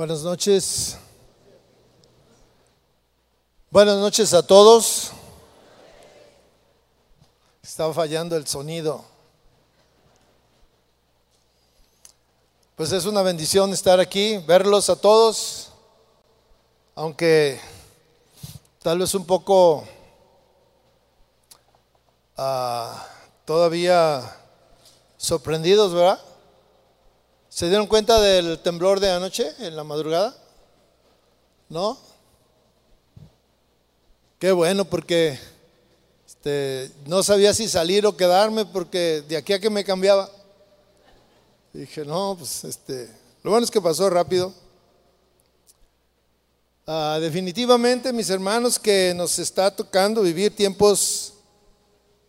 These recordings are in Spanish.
Buenas noches. Buenas noches a todos. Estaba fallando el sonido. Pues es una bendición estar aquí, verlos a todos, aunque tal vez un poco ah, todavía sorprendidos, ¿verdad? ¿Se dieron cuenta del temblor de anoche, en la madrugada? ¿No? Qué bueno, porque este, no sabía si salir o quedarme, porque de aquí a que me cambiaba. Dije, no, pues este, lo bueno es que pasó rápido. Ah, definitivamente, mis hermanos, que nos está tocando vivir tiempos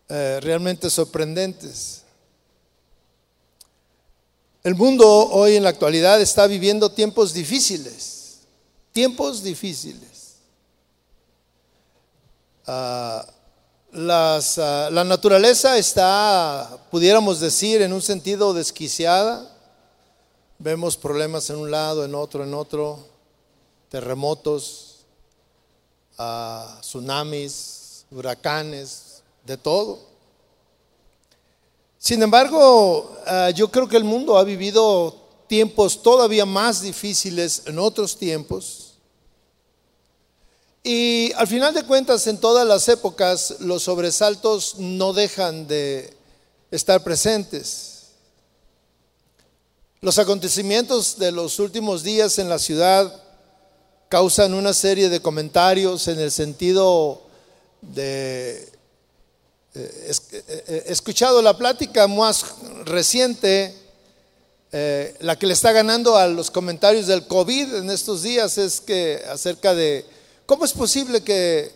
eh, realmente sorprendentes. El mundo hoy en la actualidad está viviendo tiempos difíciles, tiempos difíciles. Ah, ah, la naturaleza está, pudiéramos decir, en un sentido desquiciada. Vemos problemas en un lado, en otro, en otro, terremotos, ah, tsunamis, huracanes, de todo. Sin embargo, ah, yo creo que el mundo ha vivido tiempos todavía más difíciles en otros tiempos. Y al final de cuentas, en todas las épocas, los sobresaltos no dejan de estar presentes. Los acontecimientos de los últimos días en la ciudad causan una serie de comentarios en el sentido de he escuchado la plática más reciente, eh, la que le está ganando a los comentarios del COVID en estos días es que acerca de cómo es posible que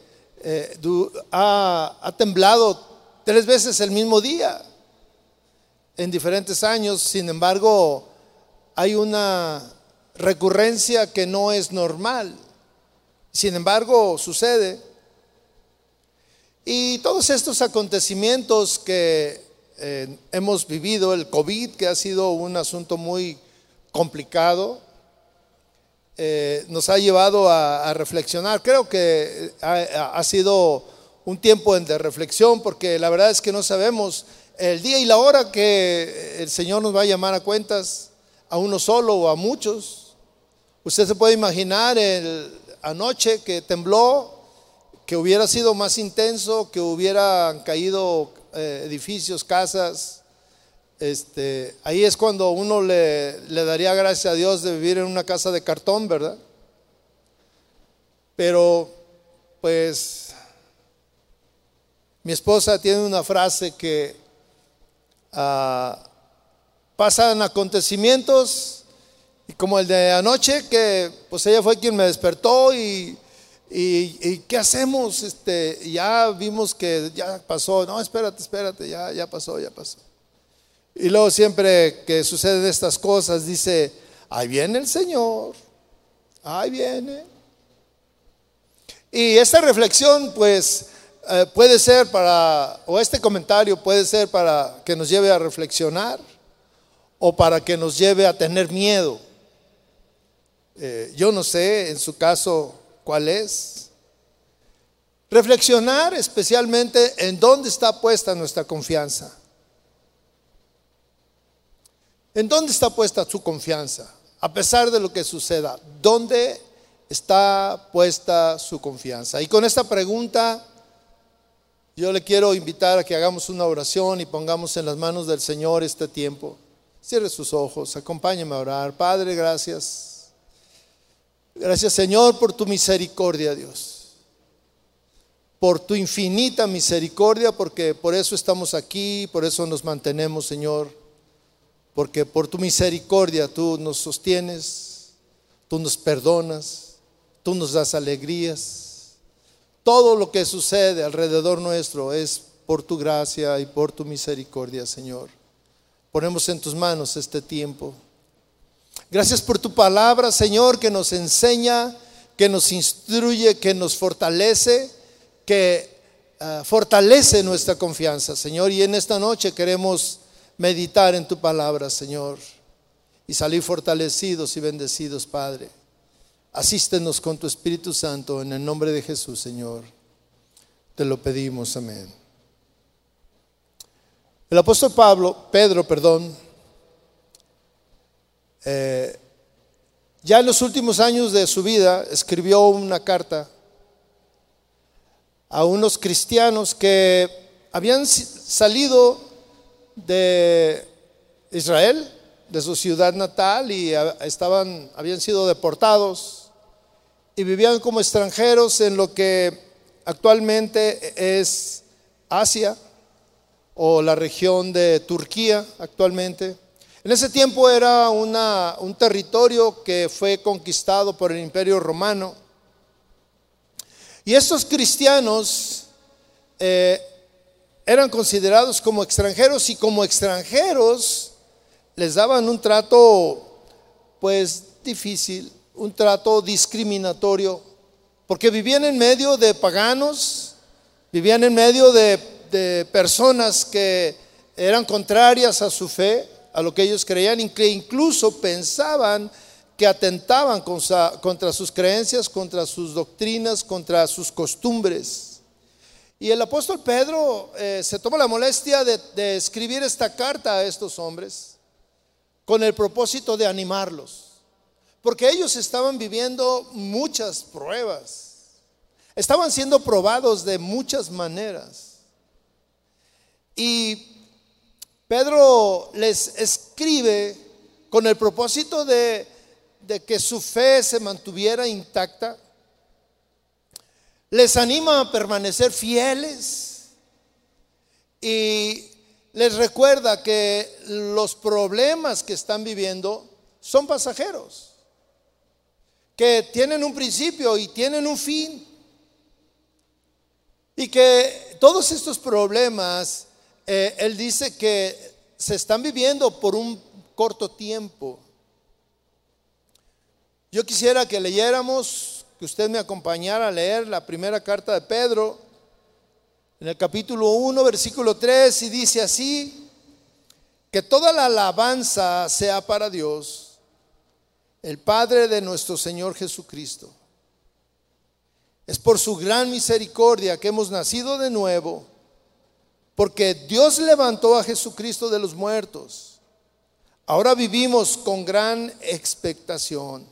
ha, ha temblado tres veces el mismo día en diferentes años, sin embargo hay una recurrencia que no es normal. Sin embargo, sucede. Y todos estos acontecimientos que eh, hemos vivido, el COVID, que ha sido un asunto muy complicado, eh, nos ha llevado a, reflexionar. Creo que ha, sido un tiempo de reflexión porque la verdad es que no sabemos el día y la hora que el Señor nos va a llamar a cuentas, a uno solo o a muchos. Usted se puede imaginar el, anoche que tembló que hubiera sido más intenso, que hubieran caído eh, edificios, casas. Este, ahí es cuando uno le, daría gracias a Dios de vivir en una casa de cartón, ¿verdad? Pero, pues, mi esposa tiene una frase que ah, pasan acontecimientos y como el de anoche, que pues ella fue quien me despertó y ¿Y, qué hacemos? Este, ya vimos que ya pasó. No, espérate, espérate, ya, ya pasó, ya pasó. Y luego siempre que suceden estas cosas, dice, ahí viene el Señor, ahí viene. Y esta reflexión, pues, eh, puede ser para, o este comentario puede ser para que nos lleve a reflexionar o para que nos lleve a tener miedo. Eh, yo no sé, en su caso, ¿Cuál es? Reflexionar especialmente en dónde está puesta nuestra confianza. ¿En dónde está puesta su confianza? A pesar de lo que suceda, ¿dónde está puesta su confianza? Y con esta pregunta yo le quiero invitar a que hagamos una oración y pongamos en las manos del Señor este tiempo. Cierre sus ojos, acompáñeme a orar. Padre, gracias. Gracias Señor por tu misericordia, Dios. Por tu infinita misericordia, porque por eso estamos aquí, por eso nos mantenemos, Señor. Porque por tu misericordia tú nos sostienes, tú nos perdonas, tú nos das alegrías. Todo lo que sucede alrededor nuestro es por tu gracia y por tu misericordia, Señor. Ponemos en tus manos este tiempo. Gracias por tu palabra, Señor, que nos enseña, que nos instruye, que nos fortalece, que ah, fortalece nuestra confianza, Señor. Y en esta noche queremos meditar en tu palabra, Señor, y salir fortalecidos y bendecidos, Padre. Asístenos con tu Espíritu Santo en el nombre de Jesús, Señor. Te lo pedimos, amén. El apóstol Pablo, Pedro, perdón, eh, ya en los últimos años de su vida escribió una carta a unos cristianos que habían salido de Israel, de su ciudad natal, y estaban, habían sido deportados y vivían como extranjeros en lo que actualmente es Asia o la región de Turquía actualmente. En ese tiempo era un territorio que fue conquistado por el imperio romano. Y estos cristianos eh, eran considerados como extranjeros y como extranjeros les daban un trato pues difícil, un trato discriminatorio, porque vivían en medio de paganos, vivían en medio de, personas que eran contrarias a su fe, a lo que ellos creían, que incluso pensaban que atentaban contra, sus creencias, contra sus doctrinas, contra sus costumbres. Y el apóstol Pedro eh, se toma la molestia de escribir esta carta a estos hombres con el propósito de animarlos. Porque ellos estaban viviendo muchas pruebas. Estaban siendo probados de muchas maneras. Y Pedro les escribe con el propósito de, que su fe se mantuviera intacta. Les anima a permanecer fieles y les recuerda que los problemas que están viviendo son pasajeros que tienen un principio y tienen un fin. Y que todos estos problemas, eh, Él dice que se están viviendo por un corto tiempo. Yo quisiera que leyéramos, que usted me acompañara a leer la primera carta de Pedro, en el capítulo 1, versículo 3, y dice así, que toda la alabanza sea para Dios el Padre de nuestro Señor Jesucristo. Es por su gran misericordia que hemos nacido de nuevo, porque Dios levantó a Jesucristo de los muertos. Ahora vivimos con gran expectación.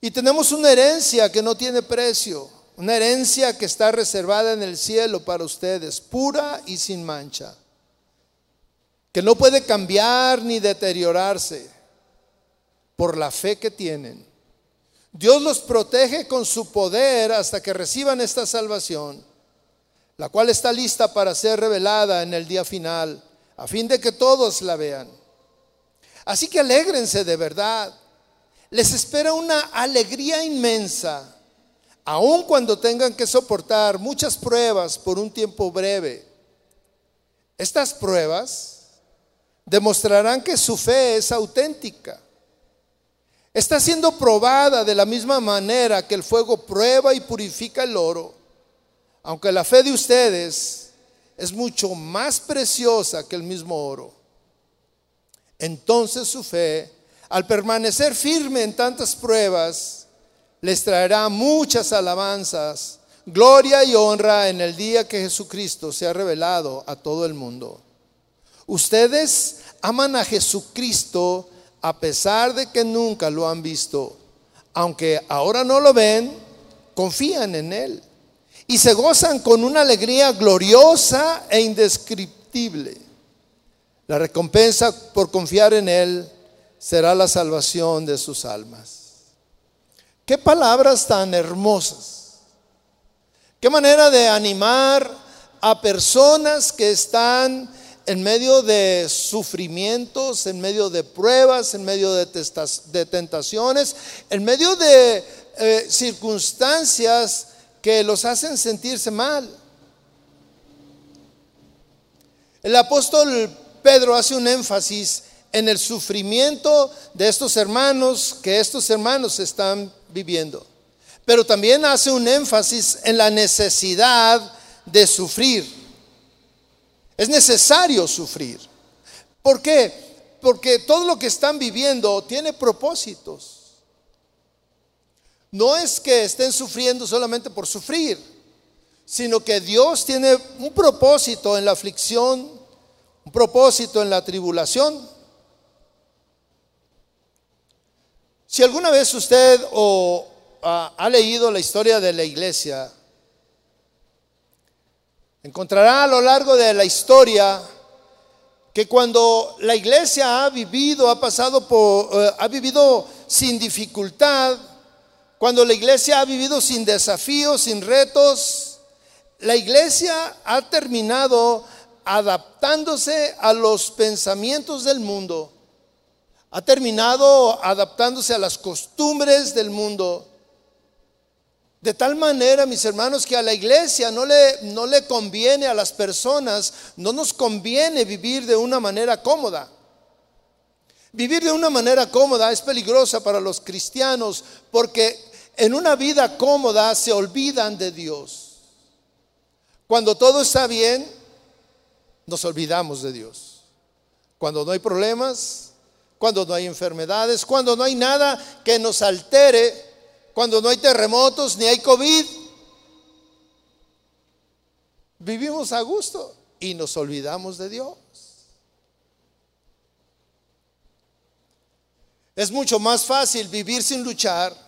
Y tenemos una herencia que no tiene precio, una herencia que está reservada en el cielo para ustedes, pura y sin mancha, que no puede cambiar ni deteriorarse por la fe que tienen. Dios los protege con su poder hasta que reciban esta salvación, la cual está lista para ser revelada en el día final, a fin de que todos la vean. Así que alégrense de verdad. Les espera una alegría inmensa, aun cuando tengan que soportar muchas pruebas por un tiempo breve. Estas pruebas demostrarán que su fe es auténtica está siendo probada de la misma manera que el fuego prueba y purifica el oro, aunque la fe de ustedes es mucho más preciosa que el mismo oro. Entonces su fe, al permanecer firme en tantas pruebas, les traerá muchas alabanzas, gloria y honra en el día que Jesucristo se ha revelado a todo el mundo. Ustedes aman a Jesucristo a pesar de que nunca lo han visto, aunque ahora no lo ven, confían en Él y se gozan con una alegría gloriosa e indescriptible. La recompensa por confiar en Él será la salvación de sus almas. Qué palabras tan hermosas. Qué manera de animar a personas que están en medio de sufrimientos, en medio de pruebas, en medio de, tentaciones, en medio de eh, circunstancias que los hacen sentirse mal. El apóstol Pedro hace un énfasis en el sufrimiento de estos hermanos que estos hermanos están viviendo. Pero también hace un énfasis en la necesidad de sufrir. Es necesario sufrir. ¿Por qué? Porque todo lo que están viviendo tiene propósitos. No es que estén sufriendo solamente por sufrir, sino que Dios tiene un propósito en la aflicción, un propósito en la tribulación. Si alguna vez usted ah, ha leído la historia de la iglesia, encontrará a lo largo de la historia que cuando la iglesia ha vivido, ha pasado por, eh, ha vivido sin dificultad, cuando la iglesia ha vivido sin desafíos, sin retos, la iglesia ha terminado adaptándose a los pensamientos del mundo, ha terminado adaptándose a las costumbres del mundo. De tal manera, mis hermanos, que a la iglesia no le, no le conviene, a las personas, no nos conviene vivir de una manera cómoda. Vivir de una manera cómoda es peligrosa para los cristianos porque en una vida cómoda se olvidan de Dios. Cuando todo está bien, nos olvidamos de Dios. Cuando no hay problemas, cuando no hay enfermedades, cuando no hay nada que nos altere, cuando no hay terremotos ni hay COVID, vivimos a gusto y nos olvidamos de Dios. Es mucho más fácil vivir sin luchar.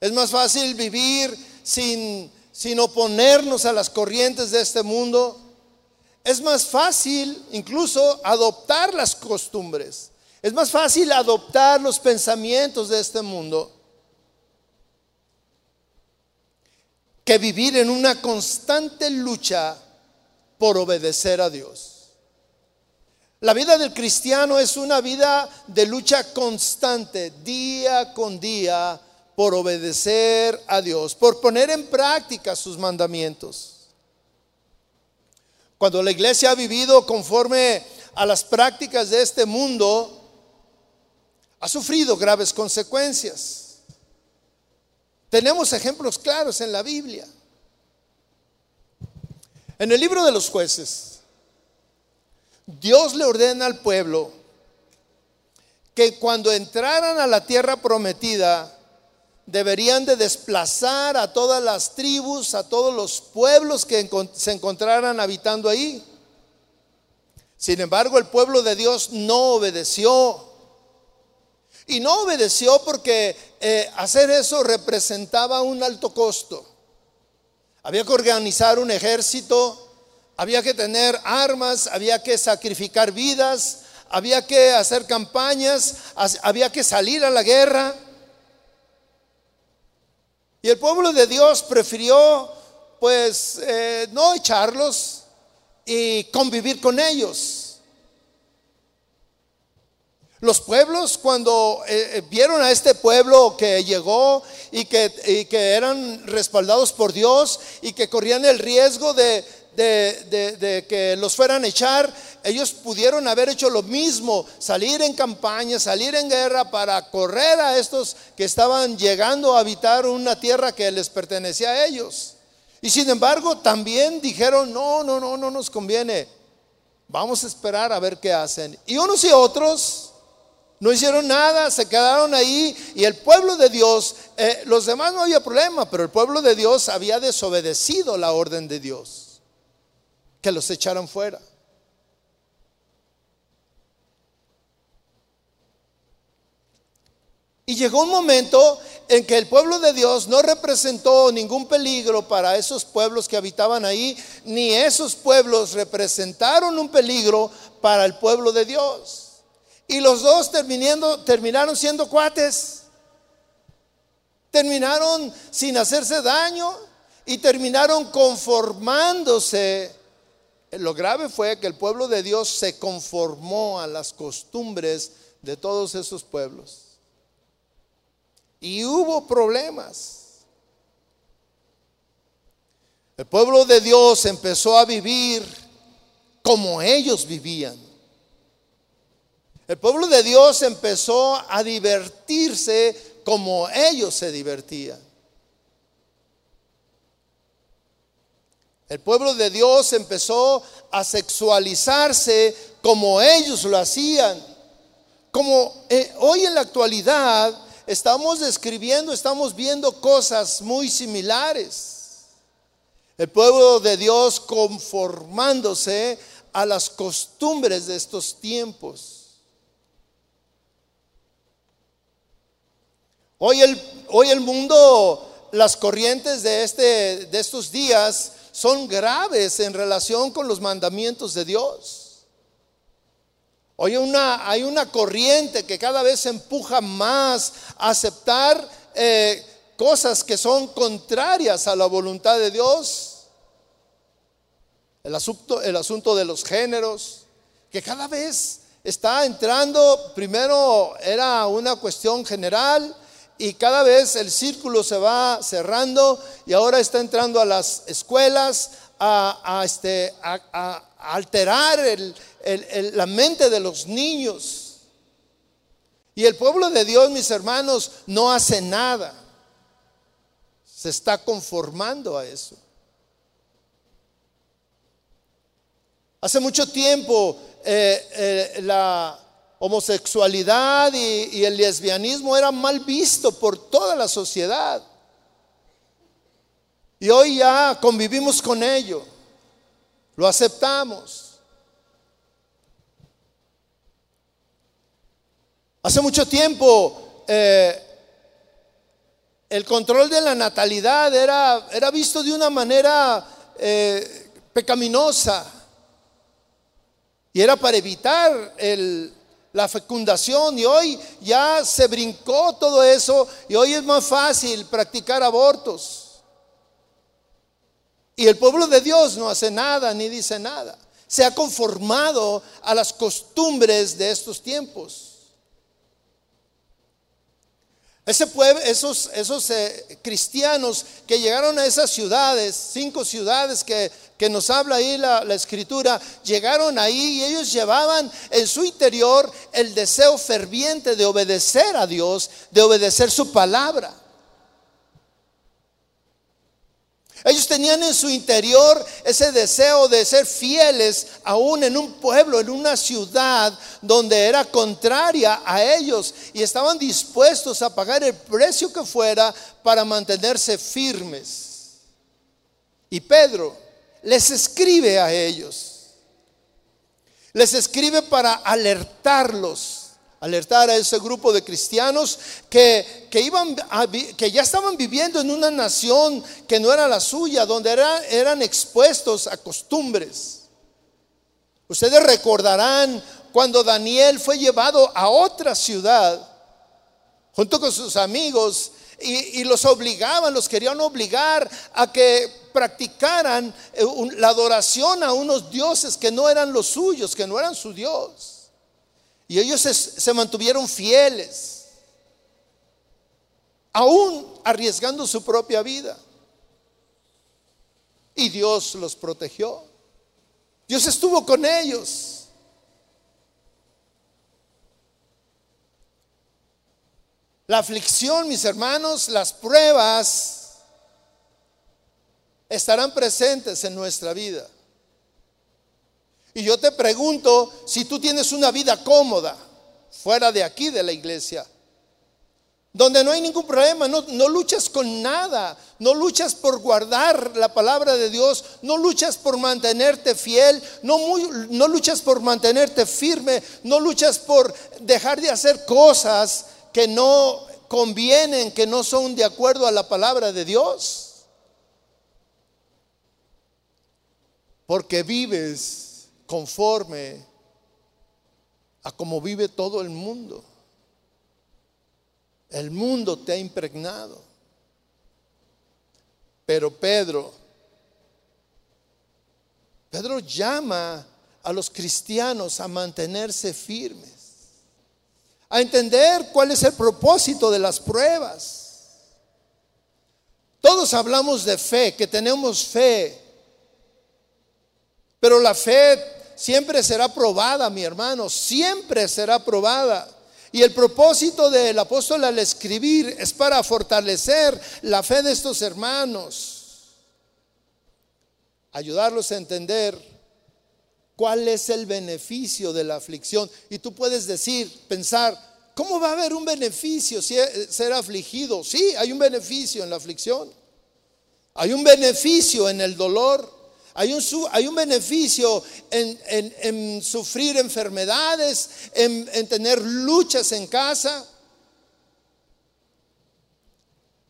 Es más fácil vivir sin, sin oponernos a las corrientes de este mundo. Es más fácil incluso adoptar las costumbres. Es más fácil adoptar los pensamientos de este mundo que vivir en una constante lucha por obedecer a Dios. La vida del cristiano es una vida de lucha constante, día con día, por obedecer a Dios, por poner en práctica sus mandamientos. Cuando la iglesia ha vivido conforme a las prácticas de este mundo, ha sufrido graves consecuencias. Tenemos ejemplos claros en la Biblia. En el libro de los jueces, Dios le ordena al pueblo que cuando entraran a la tierra prometida, deberían de desplazar a todas las tribus, a todos los pueblos que se encontraran habitando ahí. Sin embargo, el pueblo de Dios no obedeció. Y no obedeció porque eh, hacer eso representaba un alto costo. Había que organizar un ejército, había que tener armas, había que sacrificar vidas, había que hacer campañas, había que salir a la guerra. Y el pueblo de Dios prefirió pues eh, no echarlos y convivir con ellos. Los pueblos cuando eh, eh, vieron a este pueblo que llegó y que, y que eran respaldados por Dios y que corrían el riesgo de, de, que los fueran a echar, ellos pudieron haber hecho lo mismo, salir en campaña, salir en guerra para correr a estos que estaban llegando a habitar una tierra que les pertenecía a ellos. Y sin embargo, también dijeron, no, no, no, no nos conviene. Vamos a esperar a ver qué hacen. Y unos y otros no hicieron nada, se quedaron ahí y el pueblo de Dios, eh, los demás no había problema, pero el pueblo de Dios había desobedecido la orden de Dios que los echaron fuera. Y llegó un momento en que el pueblo de Dios no representó ningún peligro para esos pueblos que habitaban ahí, ni esos pueblos representaron un peligro para el pueblo de Dios. Y los dos terminaron siendo cuates. Terminaron sin hacerse daño y terminaron conformándose lo grave fue que el pueblo de Dios se conformó a las costumbres de todos esos pueblos. Y hubo problemas. El pueblo de Dios empezó a vivir como ellos vivían. El pueblo de Dios empezó a divertirse como ellos se divertían. El pueblo de Dios empezó a sexualizarse como ellos lo hacían. Como eh, hoy en la actualidad estamos describiendo, estamos viendo cosas muy similares. El pueblo de Dios conformándose a las costumbres de estos tiempos. Hoy el, hoy el mundo, las corrientes de, este, de estos días son graves en relación con los mandamientos de Dios. Hoy hay una corriente que cada vez empuja más a aceptar eh, cosas que son contrarias a la voluntad de Dios. El asunto, el asunto de los géneros, que cada vez está entrando, primero era una cuestión general y cada vez el círculo se va cerrando y ahora está entrando a las escuelas a, este, alterar la mente de los niños. Y el pueblo de Dios, mis hermanos, no hace nada. Se está conformando a eso. Hace mucho tiempo eh, eh, la homosexualidad y, el lesbianismo era mal visto por toda la sociedad. Y hoy ya convivimos con ello, lo aceptamos. Hace mucho tiempo eh, el control de la natalidad era, era visto de una manera eh, pecaminosa y era para evitar la fecundación y hoy ya se brincó todo eso y hoy es más fácil practicar abortos. Y el pueblo de Dios no hace nada ni dice nada. Se ha conformado a las costumbres de estos tiempos. Ese pueblo, esos, esos eh, cristianos que llegaron a esas ciudades, cinco ciudades que, que nos habla ahí la, escritura, llegaron ahí y ellos llevaban en su interior el deseo ferviente de obedecer a Dios, de obedecer su palabra. Ellos tenían en su interior ese deseo de ser fieles aún en un pueblo, en una ciudad donde era contraria a ellos y estaban dispuestos a pagar el precio que fuera para mantenerse firmes. Y Pedro les escribe a ellos. Les escribe para alertarlos alertar a ese grupo de cristianos que, que, iban que ya estaban viviendo en una nación que no era la suya, donde eran expuestos a costumbres. Ustedes recordarán cuando Daniel fue llevado a otra ciudad junto con sus amigos y, y, los obligaban, los querían obligar a que practicaran eh, la adoración a unos dioses que no eran los suyos, que no eran su Dios. Y ellos se, mantuvieron fieles, aún arriesgando su propia vida. Y Dios los protegió. Dios estuvo con ellos. La aflicción, mis hermanos, las pruebas estarán presentes en nuestra vida. Y yo te pregunto si tú tienes una vida cómoda fuera de aquí de la iglesia, donde no hay ningún problema, no, luchas con nada, no luchas por guardar la palabra de Dios, no luchas por mantenerte fiel, no, no luchas por mantenerte firme, no luchas por dejar de hacer cosas que no convienen, que no son de acuerdo a la palabra de Dios. Porque vives conforme a como vive todo el mundo. El mundo te ha impregnado. Pero Pedro, Pedro llama a los cristianos a mantenerse firmes, a entender cuál es el propósito de las pruebas. Todos hablamos de fe, que tenemos fe, pero la fe siempre será probada, mi hermano, siempre será probada. Y el propósito del apóstol al escribir es para fortalecer la fe de estos hermanos, ayudarlos a entender cuál es el beneficio de la aflicción. Y tú puedes decir, pensar, ¿cómo va a haber un beneficio si ser afligido? Sí, hay un beneficio en la aflicción. Hay un beneficio en el dolor. Hay un, hay un beneficio en, sufrir enfermedades, en, en tener luchas en casa.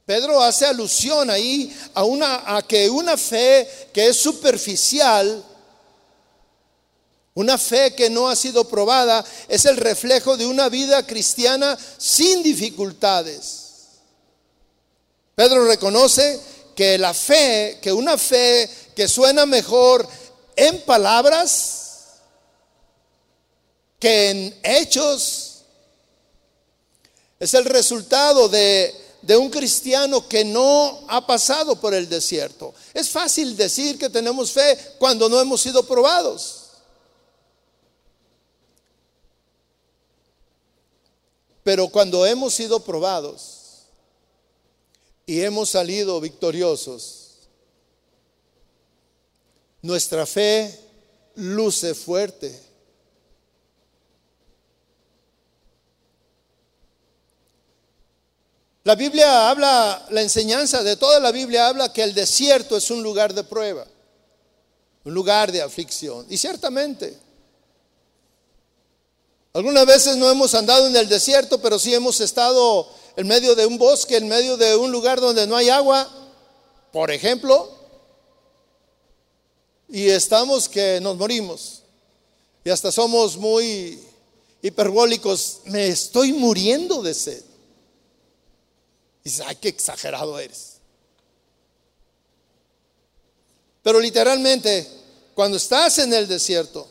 Pedro hace alusión ahí a, una, a que una fe que es superficial, una fe que no ha sido probada, es el reflejo de una vida cristiana sin dificultades. Pedro reconoce que la fe, que una fe que suena mejor en palabras que en hechos, es el resultado de de un cristiano que no ha pasado por el desierto. Es fácil decir que tenemos fe cuando no hemos sido probados. Pero cuando hemos sido probados y hemos salido victoriosos, nuestra fe luce fuerte La Biblia habla, la enseñanza de toda la Biblia habla que el desierto es un lugar de prueba, un lugar de aflicción. Y ciertamente, algunas veces no hemos andado en el desierto, pero sí hemos estado en medio de un bosque, en medio de un lugar donde no hay agua, por ejemplo, y estamos que nos morimos. Y hasta somos muy hiperbólicos. Me estoy muriendo de sed. Dices, ay, qué exagerado eres. Pero literalmente, cuando estás en el desierto,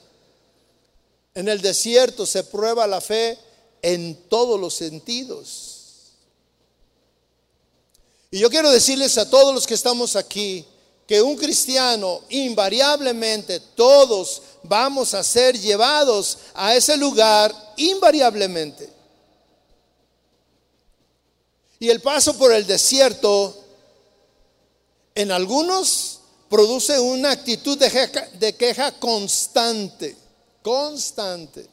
en el desierto se prueba la fe en todos los sentidos. Y yo quiero decirles a todos los que estamos aquí que un cristiano invariablemente todos vamos a ser llevados a ese lugar invariablemente. Y el paso por el desierto en algunos produce una actitud de queja, constante, constante.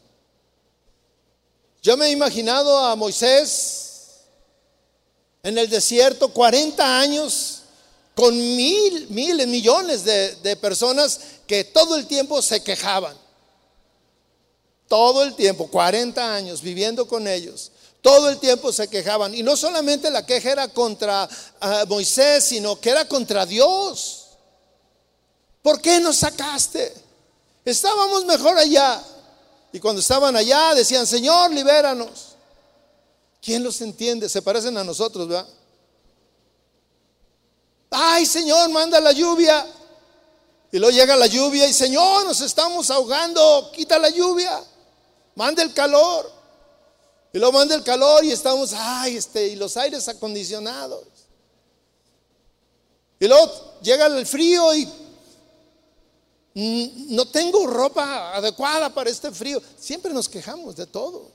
Yo me he imaginado a Moisés en el desierto 40 años con mil, miles, millones de, personas que todo el tiempo se quejaban. Todo el tiempo, 40 años viviendo con ellos. Todo el tiempo se quejaban. Y no solamente la queja era contra ah, Moisés, sino que era contra Dios. ¿Por qué nos sacaste? Estábamos mejor allá. Y cuando estaban allá decían, Señor, libéranos. ¿Quién los entiende? Se parecen a nosotros, ¿verdad? Ay, Señor, manda la lluvia. Y luego llega la lluvia y Señor, nos estamos ahogando, quita la lluvia, manda el calor. Y luego manda el calor y estamos, ay, este, y los aires acondicionados. Y luego llega el frío y no tengo ropa adecuada para este frío. Siempre nos quejamos de todo.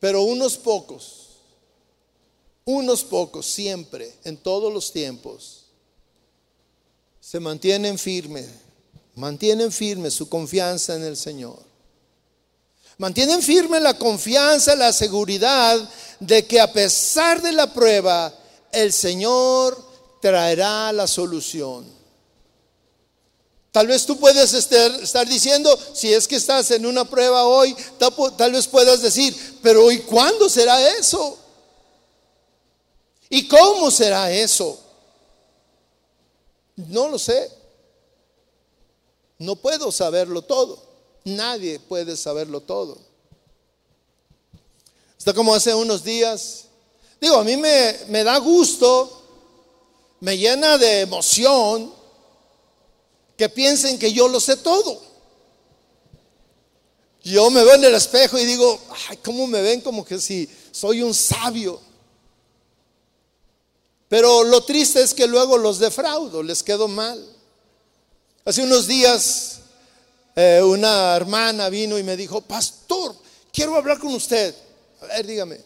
Pero unos pocos, unos pocos siempre, en todos los tiempos, se mantienen firmes, mantienen firme su confianza en el Señor. Mantienen firme la confianza, la seguridad de que a pesar de la prueba, el Señor traerá la solución. Tal vez tú puedes estar, diciendo, si es que estás en una prueba hoy, tal vez puedas decir, pero ¿y cuándo será eso? ¿Y cómo será eso? No lo sé. No puedo saberlo todo. Nadie puede saberlo todo. Está como hace unos días. Digo, a mí me, me da gusto, me llena de emoción que piensen que yo lo sé todo. Yo me veo en el espejo y digo, ay, ¿cómo me ven como que si soy un sabio? Pero lo triste es que luego los defraudo, les quedo mal. Hace unos días eh, una hermana vino y me dijo, pastor, quiero hablar con usted. A ver, dígame.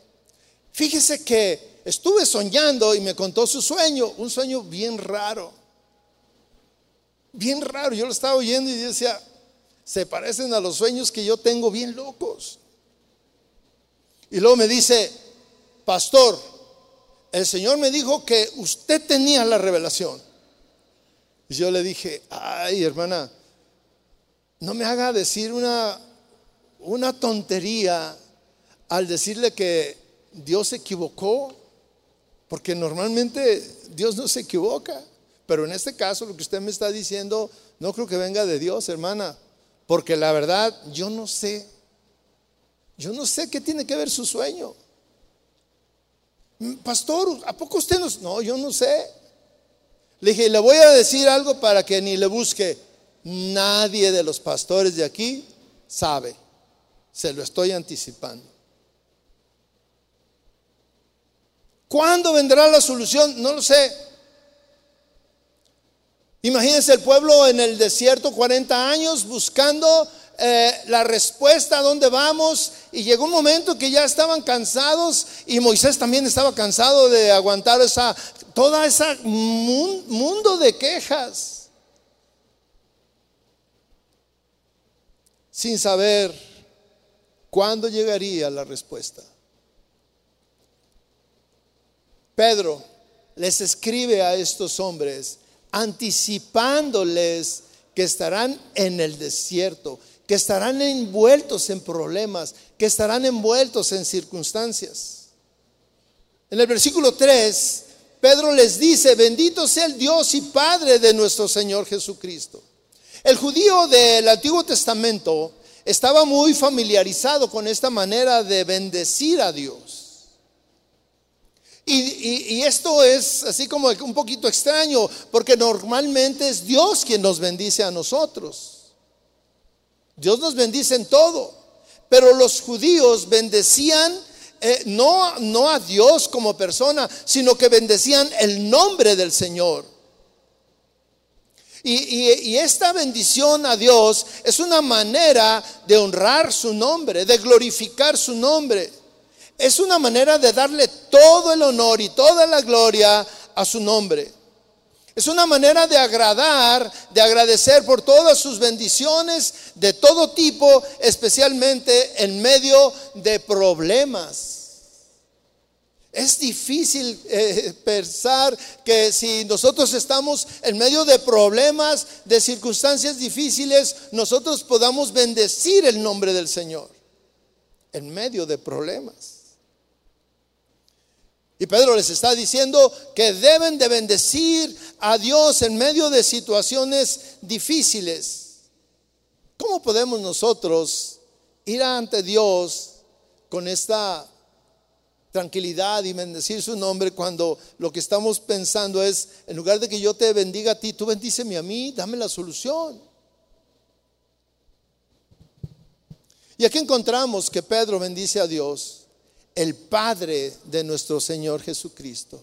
Fíjese que estuve soñando y me contó su sueño, un sueño bien raro. Bien raro, yo lo estaba oyendo y decía, se parecen a los sueños que yo tengo bien locos. Y luego me dice, pastor, el Señor me dijo que usted tenía la revelación. Y yo le dije, ay hermana, no me haga decir una, una tontería al decirle que Dios se equivocó, porque normalmente Dios no se equivoca. Pero en este caso lo que usted me está diciendo no creo que venga de Dios, hermana, porque la verdad yo no sé. Yo no sé qué tiene que ver su sueño. Pastor, ¿a poco usted no? No, yo no sé. Le dije, le voy a decir algo para que ni le busque. Nadie de los pastores de aquí sabe. Se lo estoy anticipando. ¿Cuándo vendrá la solución? No lo sé. Imagínense el pueblo en el desierto 40 años buscando eh, la respuesta a dónde vamos y llegó un momento que ya estaban cansados y Moisés también estaba cansado de aguantar esa toda esa mundo de quejas sin saber cuándo llegaría la respuesta. Pedro les escribe a estos hombres anticipándoles que estarán en el desierto, que estarán envueltos en problemas, que estarán envueltos en circunstancias. En el versículo 3, Pedro les dice, bendito sea el Dios y Padre de nuestro Señor Jesucristo. El judío del Antiguo Testamento estaba muy familiarizado con esta manera de bendecir a Dios. Y, esto es así como un poquito extraño, porque normalmente es Dios quien nos bendice a nosotros. Dios nos bendice en todo, pero los judíos bendecían eh, no, no a Dios como persona, sino que bendecían el nombre del Señor. y, esta bendición a Dios es una manera de honrar su nombre, de glorificar su nombre es una manera de darle todo el honor y toda la gloria a su nombre. Es una manera de agradar, de agradecer por todas sus bendiciones de todo tipo, especialmente en medio de problemas. Es difícil eh, pensar que si nosotros estamos en medio de problemas, de circunstancias difíciles, nosotros podamos bendecir el nombre del Señor en medio de problemas. Y Pedro les está diciendo que deben de bendecir a Dios en medio de situaciones difíciles. ¿Cómo podemos nosotros ir ante Dios con esta tranquilidad y bendecir su nombre cuando lo que estamos pensando es, en lugar de que yo te bendiga a ti, tú bendíceme a mí, dame la solución? Y aquí encontramos que Pedro bendice a Dios el Padre de nuestro Señor Jesucristo.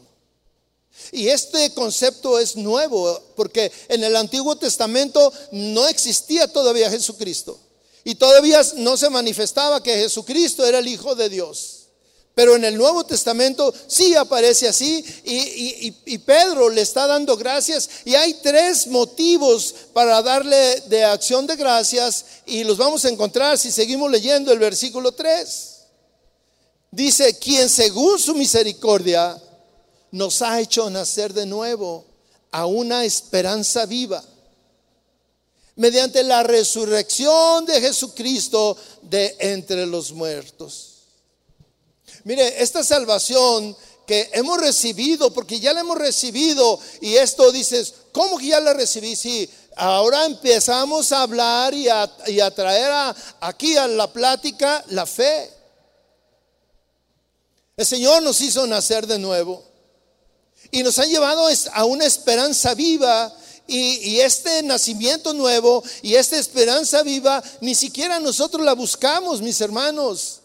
Y este concepto es nuevo porque en el Antiguo Testamento no existía todavía Jesucristo. Y todavía no se manifestaba que Jesucristo era el Hijo de Dios. Pero en el Nuevo Testamento sí aparece así y, y, Pedro le está dando gracias y hay tres motivos para darle de acción de gracias y los vamos a encontrar si seguimos leyendo el versículo 3. Dice, quien según su misericordia nos ha hecho nacer de nuevo a una esperanza viva, mediante la resurrección de Jesucristo de entre los muertos. Mire, esta salvación que hemos recibido, porque ya la hemos recibido, y esto dices, ¿cómo que ya la recibí? Sí, ahora empezamos a hablar y a, traer aquí a la plática la fe. El Señor nos hizo nacer de nuevo y nos ha llevado a una esperanza viva y, este nacimiento nuevo y esta esperanza viva ni siquiera nosotros la buscamos, mis hermanos.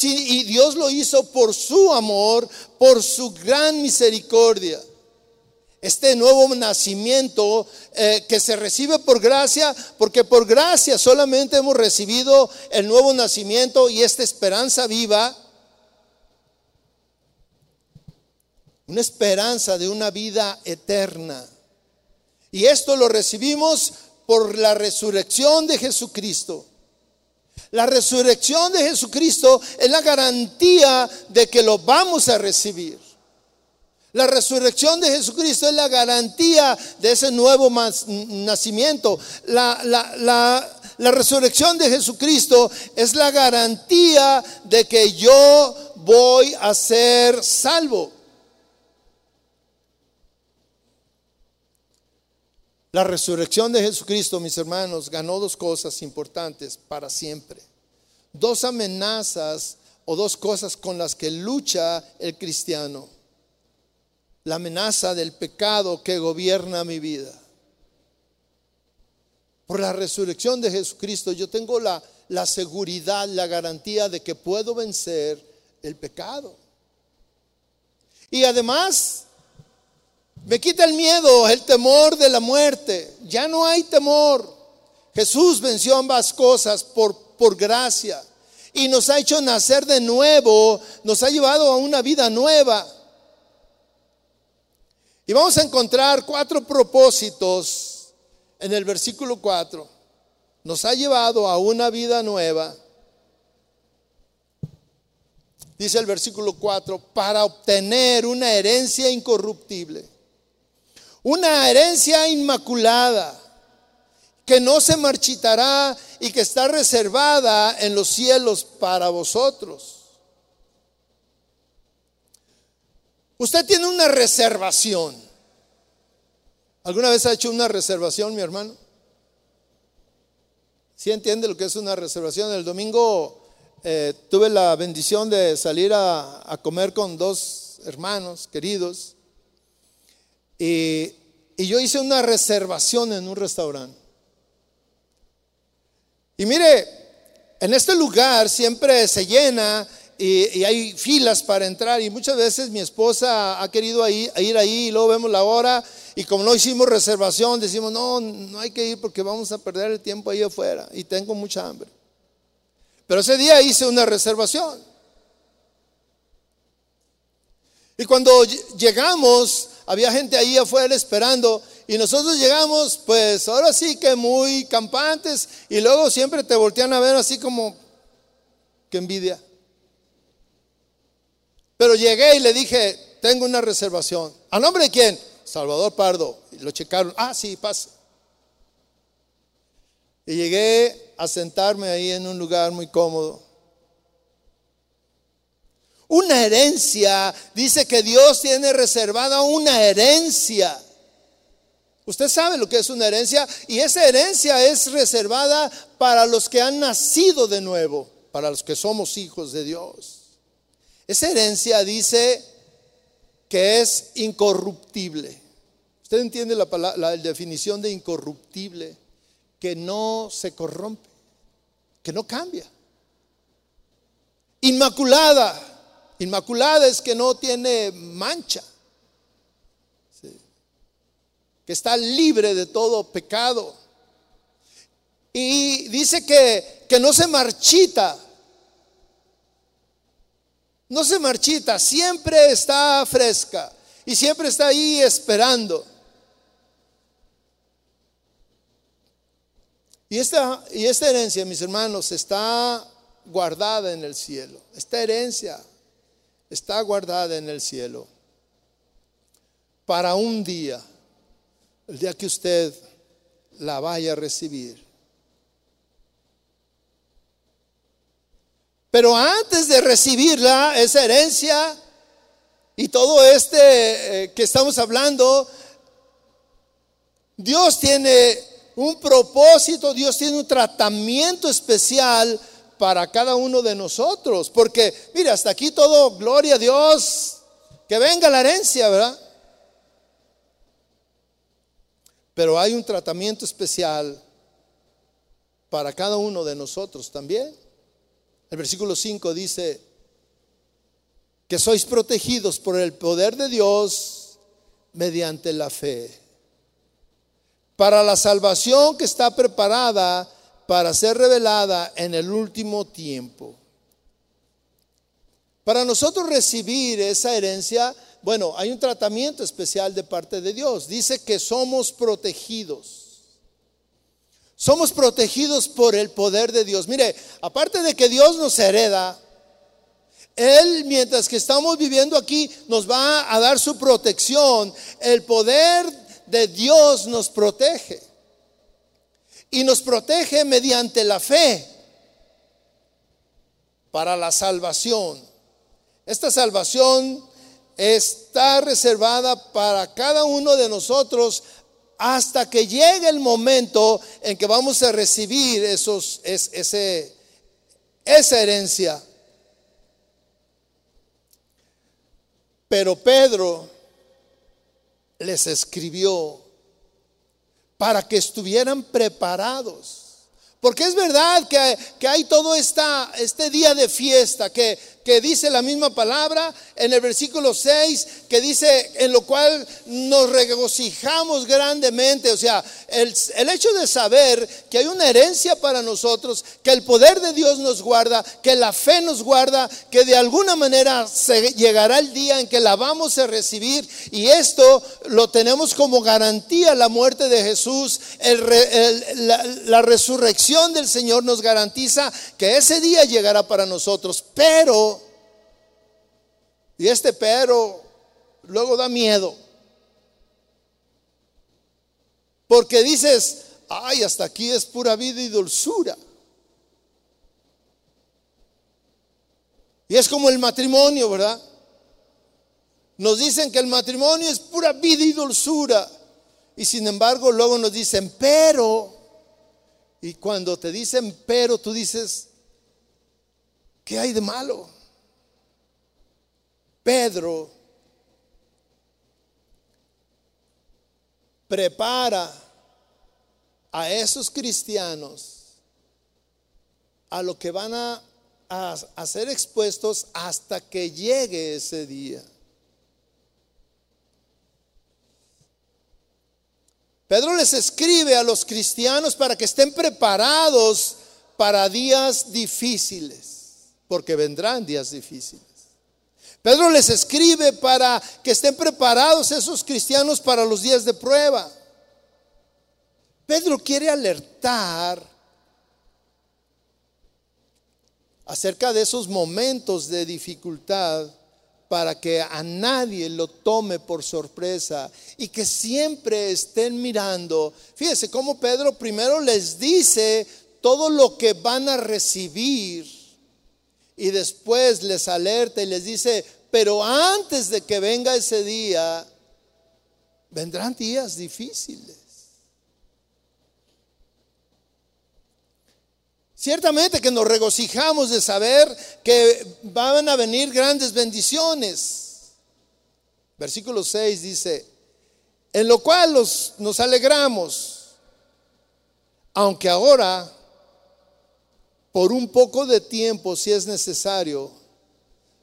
y Dios lo hizo por su amor, por su gran misericordia. Este nuevo nacimiento eh, que se recibe por gracia, porque por gracia solamente hemos recibido el nuevo nacimiento y esta esperanza viva una esperanza de una vida eterna. Y esto lo recibimos por la resurrección de Jesucristo. La resurrección de Jesucristo es la garantía de que lo vamos a recibir. La resurrección de Jesucristo es la garantía de ese nuevo nacimiento. La, la, resurrección de Jesucristo es la garantía de que yo voy a ser salvo. La resurrección de Jesucristo, mis hermanos, ganó dos cosas importantes para siempre. Dos amenazas o dos cosas con las que lucha el cristiano. La amenaza del pecado que gobierna mi vida. Por la resurrección de Jesucristo yo tengo la, la seguridad, la garantía de que puedo vencer el pecado. Y además me quita el miedo, el temor de la muerte. Ya no hay temor. Jesús venció ambas cosas por, por gracia y nos ha hecho nacer de nuevo, nos ha llevado a una vida nueva. Y vamos a encontrar cuatro propósitos en el versículo 4. Nos ha llevado a una vida nueva. Dice el versículo 4, para obtener una herencia incorruptible una herencia inmaculada que no se marchitará y que está reservada en los cielos para vosotros. Usted tiene una reservación. ¿Alguna vez ha hecho una reservación, mi hermano? ¿Sí entiende lo que es una reservación? El domingo eh, tuve la bendición de salir a comer con dos hermanos queridos y, yo hice una reservación en un restaurante. Y mire, en este lugar siempre se llena y, hay filas para entrar y muchas veces mi esposa ha querido ir, ahí y luego vemos la hora y como no hicimos reservación decimos no, no hay que ir porque vamos a perder el tiempo ahí afuera y tengo mucha hambre. Pero ese día hice una reservación. Y cuando llegamos había gente ahí afuera esperando y nosotros llegamos pues ahora sí que muy campantes y luego siempre te voltean a ver así como que envidia. Pero llegué y le dije, tengo una reservación. ¿A nombre de quién? Salvador Pardo. Y lo checaron. Ah, sí, pasa. Y llegué a sentarme ahí en un lugar muy cómodo. Una herencia, dice que Dios tiene reservada una herencia. Usted sabe lo que es una herencia y esa herencia es reservada para los que han nacido de nuevo, para los que somos hijos de Dios. Esa herencia dice que es incorruptible. ¿Usted entiende la, definición de incorruptible? Que no se corrompe, que no cambia. Inmaculada, Inmaculada es que no tiene mancha, que está libre de todo pecado. Y dice que, que no se marchita, no se marchita, siempre está fresca y siempre está ahí esperando. Y esta, y esta herencia, mis hermanos, está guardada en el cielo. Esta herencia está guardada en el cielo para un día, el día que usted la vaya a recibir. Pero antes de recibirla, esa herencia y todo este eh, que estamos hablando, Dios tiene un propósito, Dios tiene un tratamiento especial para cada uno de nosotros. Porque, mire, hasta aquí todo, gloria a Dios, que venga la herencia, ¿verdad? Pero hay un tratamiento especial para cada uno de nosotros también. El versículo 5 dice que sois protegidos por el poder de Dios mediante la fe. Para la salvación que está preparada para ser revelada en el último tiempo. Para nosotros recibir esa herencia, bueno, hay un tratamiento especial de parte de Dios. Dice que somos protegidos. Somos protegidos por el poder de Dios. Mire, aparte de que Dios nos hereda, Él, mientras que estamos viviendo aquí, nos va a dar su protección. El poder de Dios nos protege. Y nos protege mediante la fe para la salvación. Esta salvación está reservada para cada uno de nosotros hasta que llegue el momento en que vamos a recibir esos, ese, esa herencia. Pero Pedro les escribió para que estuvieran preparados. Porque es verdad que, que hay todo esta, este día de fiesta, que, que dice la misma palabra en el versículo 6, que dice en lo cual nos regocijamos grandemente. O sea, el, el, hecho de saber que hay una herencia para nosotros, que el poder de Dios nos guarda, que la fe nos guarda, que de alguna manera se llegará el día en que la vamos a recibir. Y esto lo tenemos como garantía, la muerte de Jesús, la, la resurrección del Señor nos garantiza que ese día llegará para nosotros. Pero y este pero luego da miedo. Porque dices, ay, hasta aquí es pura vida y dulzura. Y es como el matrimonio, ¿verdad? Nos dicen que el matrimonio es pura vida y dulzura. Y sin embargo luego nos dicen, pero, y cuando te dicen pero, tú dices, ¿qué hay de malo? Pedro prepara a esos cristianos a lo que van a, a, ser expuestos hasta que llegue ese día. Pedro les escribe a los cristianos para que estén preparados para días difíciles, porque vendrán días difíciles. Pedro les escribe para que estén preparados esos cristianos para los días de prueba. Pedro quiere alertar acerca de esos momentos de dificultad para que a nadie lo tome por sorpresa y que siempre estén mirando. Fíjese cómo Pedro primero les dice todo lo que van a recibir y después les alerta y les dice, pero antes de que venga ese día, vendrán días difíciles. Ciertamente que nos regocijamos de saber que van a venir grandes bendiciones. Versículo 6 dice, en lo cual nos alegramos, aunque ahora por un poco de tiempo, si es necesario,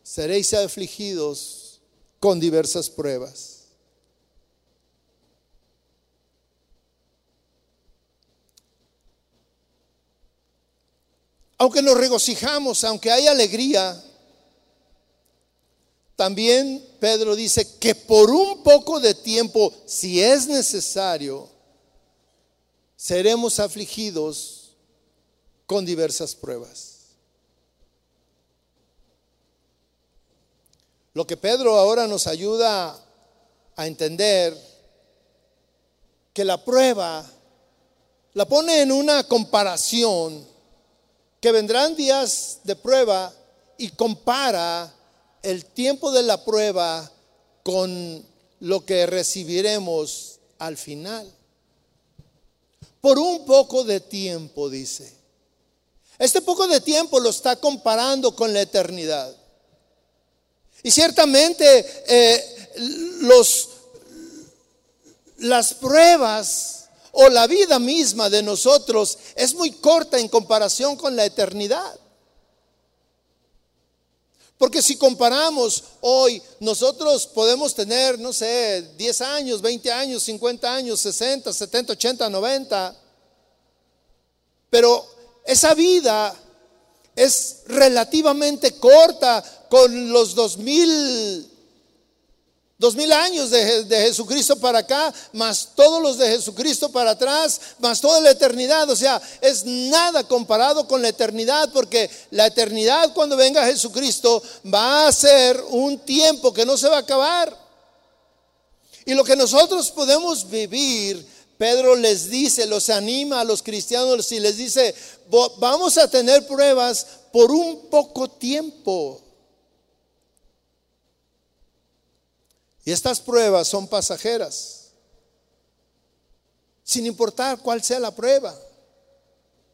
seréis afligidos con diversas pruebas. Aunque nos regocijamos, aunque hay alegría, también Pedro dice que por un poco de tiempo, si es necesario, seremos afligidos con diversas pruebas. Lo que Pedro ahora nos ayuda a entender que la prueba la pone en una comparación, que vendrán días de prueba y compara el tiempo de la prueba con lo que recibiremos al final. Por un poco de tiempo, dice. Este poco de tiempo lo está comparando con la eternidad. Y ciertamente eh, las pruebas o la vida misma de nosotros es muy corta en comparación con la eternidad. Porque si comparamos hoy, nosotros podemos tener, no sé, 10 años, 20 años, 50 años, 60, 70, 80, 90. Pero esa vida es relativamente corta con los dos mil Dos mil años de, de, Jesucristo para acá, más todos los de Jesucristo para atrás, más toda la eternidad. O sea, es nada comparado con la eternidad, porque la eternidad cuando venga Jesucristo va a ser un tiempo que no se va a acabar. Y lo que nosotros podemos vivir, Pedro les dice, los anima a los cristianos y les dice, vamos a tener pruebas por un poco tiempo. Y estas pruebas son pasajeras, sin importar cuál sea la prueba,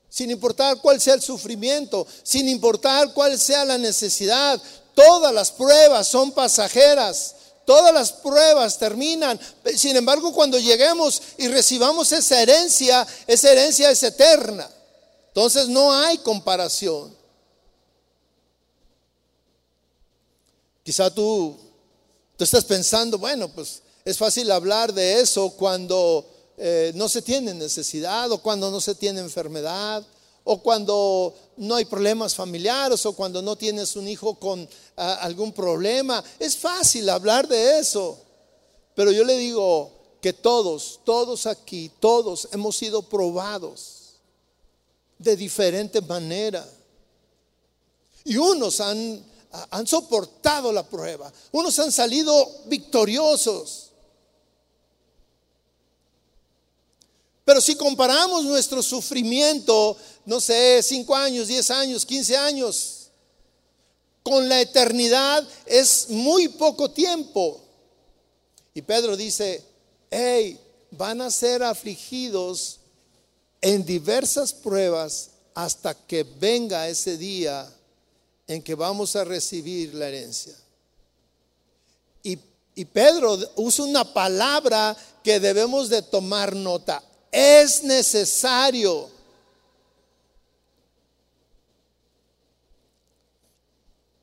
sin importar cuál sea el sufrimiento, sin importar cuál sea la necesidad. Todas las pruebas son pasajeras. Todas las pruebas terminan. Sin embargo, cuando lleguemos y recibamos esa herencia, esa herencia es eterna. Entonces no hay comparación. Quizá tú Tú estás pensando, bueno, pues es fácil hablar de eso cuando eh, no se tiene necesidad o cuando no se tiene enfermedad o cuando no hay problemas familiares o cuando no tienes un hijo con ah, algún problema. Es fácil hablar de eso. Pero yo le digo que todos, todos aquí, todos hemos sido probados de diferente manera. Y unos han han soportado la prueba, unos han salido victoriosos. Pero si comparamos nuestro sufrimiento, no sé, 5 años, 10 años, 15 años, con la eternidad es muy poco tiempo. Y Pedro dice, hey, van a ser afligidos en diversas pruebas hasta que venga ese día en que vamos a recibir la herencia. Y, y Pedro usa una palabra que debemos de tomar nota. Es necesario.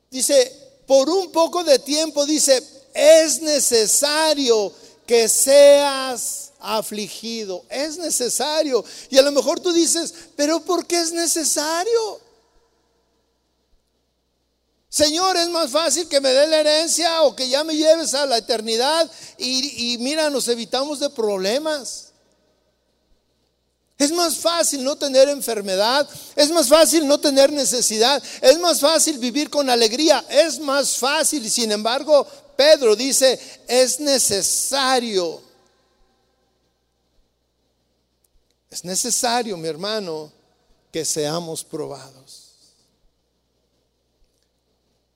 Dice, por un poco de tiempo, dice, es necesario que seas afligido. Es necesario. Y a lo mejor tú dices, pero ¿por qué es necesario? Señor, es más fácil que me dé la herencia o que ya me lleves a la eternidad y, mira, nos evitamos de problemas. Es más fácil no tener enfermedad, es más fácil no tener necesidad, es más fácil vivir con alegría, es más fácil. Sin embargo, Pedro dice, es necesario. Es necesario, mi hermano, que seamos probados.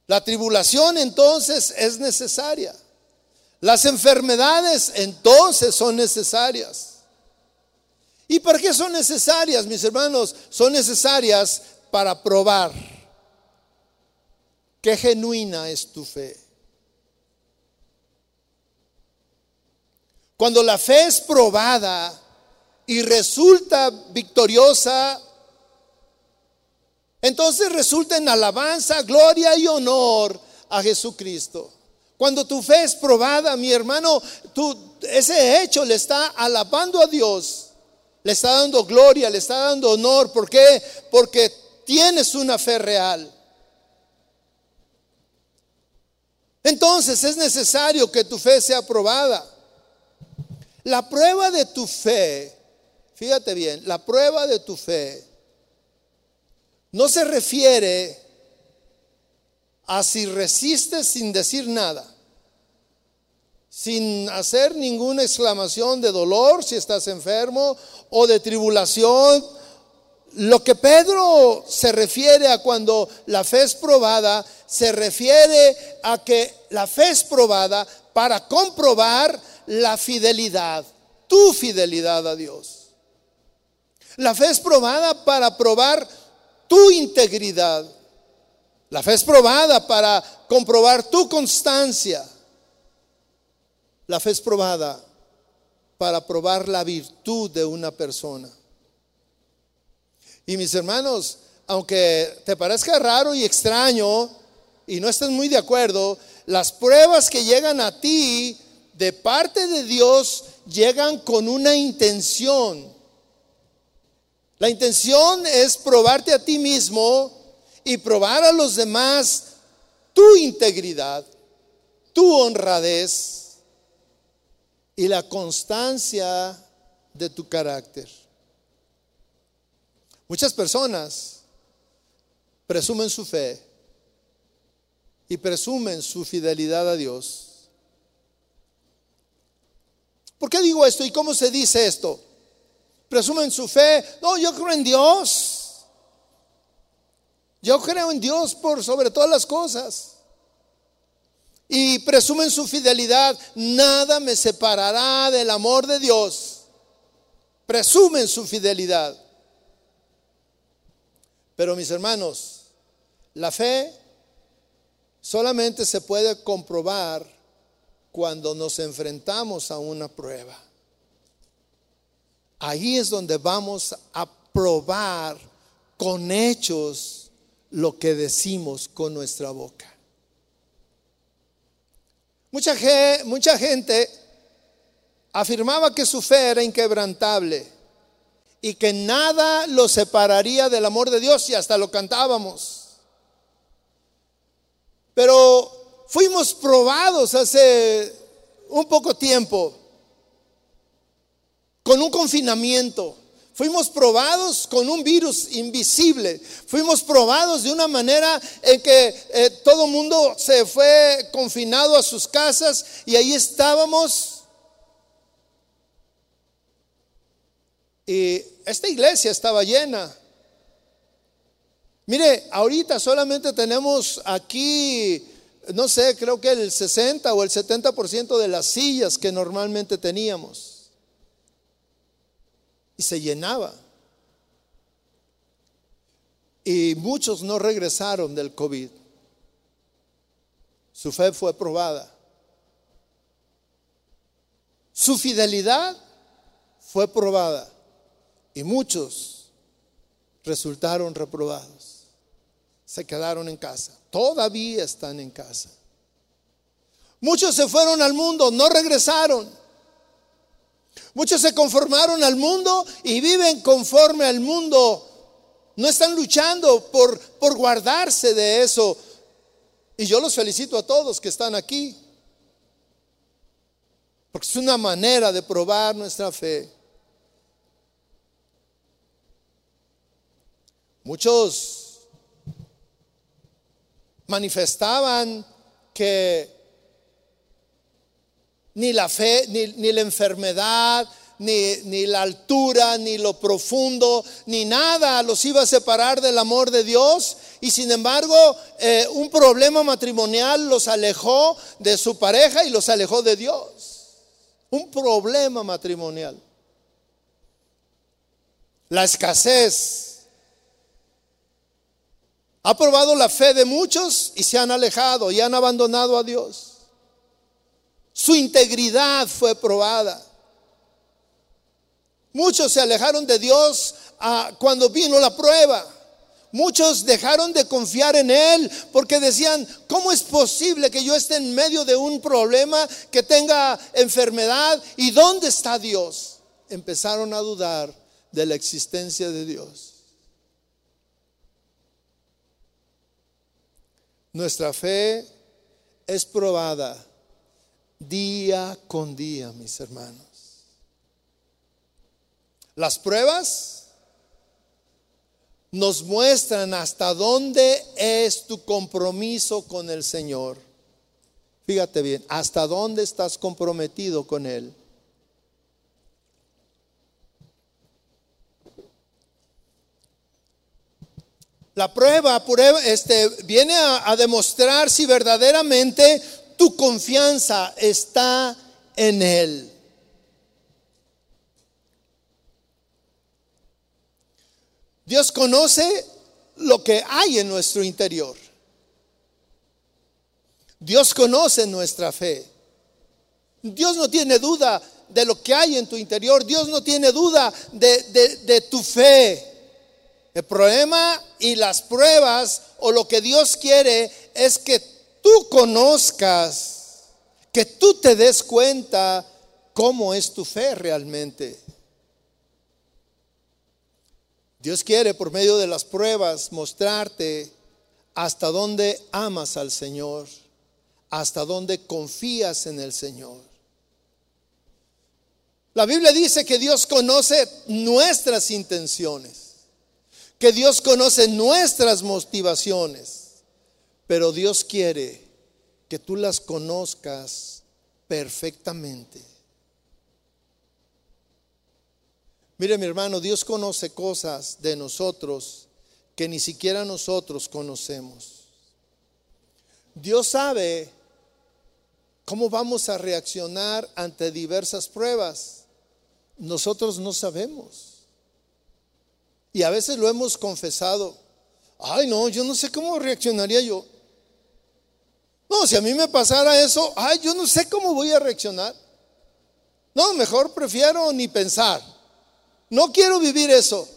La tribulación entonces es necesaria. Las enfermedades entonces son necesarias. ¿Y por qué son necesarias, mis hermanos? Son necesarias para probar qué genuina es tu fe. Cuando la fe es probada y resulta victoriosa, entonces resulta en alabanza, gloria y honor a Jesucristo. Cuando tu fe es probada, mi hermano, ese hecho le está alabando a Dios, le está dando gloria, le está dando honor. ¿Por qué? Porque tienes una fe real. Entonces es necesario que tu fe sea probada. La prueba de tu fe, fíjate bien, la prueba de tu fe no se refiere a si resistes sin decir nada, sin hacer ninguna exclamación de dolor si estás enfermo o de tribulación. Lo que Pedro se refiere a cuando la fe es probada, se refiere a que la fe es probada para comprobar la fidelidad, tu fidelidad a Dios. La fe es probada para probar tu integridad. La fe es probada para comprobar tu constancia. La fe es probada para probar la virtud de una persona. Y mis hermanos, aunque te parezca raro y extraño y no estés muy de acuerdo, las pruebas que llegan a ti de parte de Dios llegan con una intención. La intención es probarte a ti mismo y probar a los demás tu integridad, tu honradez, y la constancia de tu carácter. Muchas personas presumen su fe y presumen su fidelidad a Dios. ¿Por qué digo esto y cómo se dice esto? Presumen su fe. No, yo creo en Dios. Yo creo en Dios por sobre todas las cosas. Y presumen su fidelidad. Nada me separará del amor de Dios. Presumen su fidelidad. Pero mis hermanos, la fe solamente se puede comprobar cuando nos enfrentamos a una prueba. Ahí es donde vamos a probar con hechos lo que decimos con nuestra boca. Mucha, mucha gente afirmaba que su fe era inquebrantable y que nada lo separaría del amor de Dios y hasta lo cantábamos. Pero fuimos probados hace un poco tiempo con un confinamiento. Fuimos probados con un virus invisible. Fuimos probados de una manera en que eh, todo mundo se fue confinado a sus casas y ahí estábamos Y esta iglesia estaba llena. Mire, ahorita solamente tenemos aquí, no sé, creo que el 60 o el 70% de las sillas que normalmente teníamos. Y se llenaba. Y muchos no regresaron del COVID. Su fe fue probada. Su fidelidad fue probada y muchos resultaron reprobados. Se quedaron en casa. Todavía están en casa. Muchos se fueron al mundo, no regresaron. Muchos se conformaron al mundo y viven conforme al mundo. No están luchando por, por guardarse de eso. Y yo los felicito a todos que están aquí. Porque es una manera de probar nuestra fe. Muchos manifestaban que ni la fe, ni, la enfermedad, ni, la altura, ni lo profundo, ni nada los iba a separar del amor de Dios. Y sin embargo, eh, un problema matrimonial los alejó de su pareja y los alejó de Dios. Un problema matrimonial. La escasez ha probado la fe de muchos y se han alejado y han abandonado a Dios. Su integridad fue probada. Muchos se alejaron de Dios ah, cuando vino la prueba. Muchos dejaron de confiar en Él porque decían, ¿cómo es posible que yo esté en medio de un problema, que tenga enfermedad? ¿Y dónde está Dios? Empezaron a dudar de la existencia de Dios. Nuestra fe es probada día con día, mis hermanos. Las pruebas nos muestran hasta dónde es tu compromiso con el Señor. Fíjate bien, hasta dónde estás comprometido con Él. La prueba, este, viene a demostrar si verdaderamente tu confianza está en Él. Dios conoce lo que hay en nuestro interior. Dios conoce nuestra fe. Dios no tiene duda de lo que hay en tu interior. Dios no tiene duda de, de tu fe. El problema y las pruebas o lo que Dios quiere es que tú conozcas, que tú te des cuenta cómo es tu fe realmente. Dios quiere por medio de las pruebas mostrarte hasta dónde amas al Señor, hasta dónde confías en el Señor. La Biblia dice que Dios conoce nuestras intenciones, que Dios conoce nuestras motivaciones, pero Dios quiere que tú las conozcas perfectamente. Mire mi hermano, Dios conoce cosas de nosotros que ni siquiera nosotros conocemos. Dios sabe cómo vamos a reaccionar ante diversas pruebas nosotros no sabemos. Y a veces lo hemos confesado. Ay, no, yo no sé cómo reaccionaría yo. No, si a mí me pasara eso, ay, yo no sé cómo voy a reaccionar. No, mejor prefiero ni pensar. No quiero vivir eso.